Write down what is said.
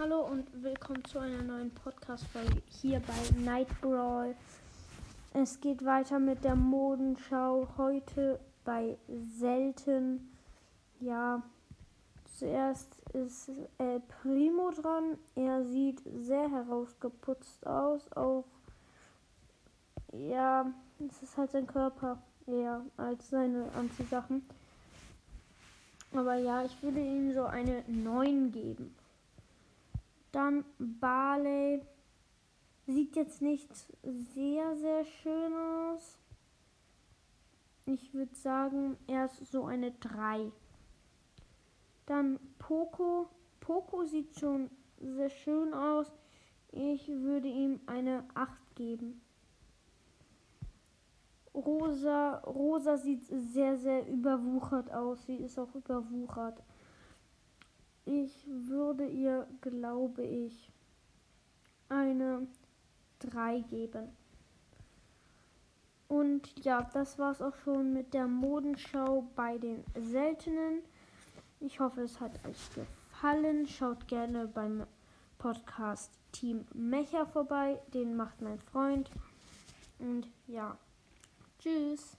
Hallo und willkommen zu einer neuen Podcast-Folge hier bei Night Brawl. Es geht weiter mit der Modenschau heute bei Selten. Ja, zuerst ist El Primo dran. Er sieht sehr herausgeputzt aus. Auch, ja, es ist halt sein Körper eher als seine Anziehsachen. Aber ja, ich würde ihm so eine 9 geben. Dann Barley. Sieht jetzt nicht sehr, sehr schön aus. Ich würde sagen, er ist so eine 3. Dann Poco. Poco sieht schon sehr schön aus. Ich würde ihm eine 8 geben. Rosa, Rosa sieht sehr, sehr überwuchert aus. Sie ist auch überwuchert. Ich würde ihr, glaube ich, eine 3 geben. Und ja, das war's auch schon mit der Modenschau bei den Seltenen. Ich hoffe, es hat euch gefallen. Schaut gerne beim Podcast Team Mecha vorbei. Den macht mein Freund. Und ja, tschüss.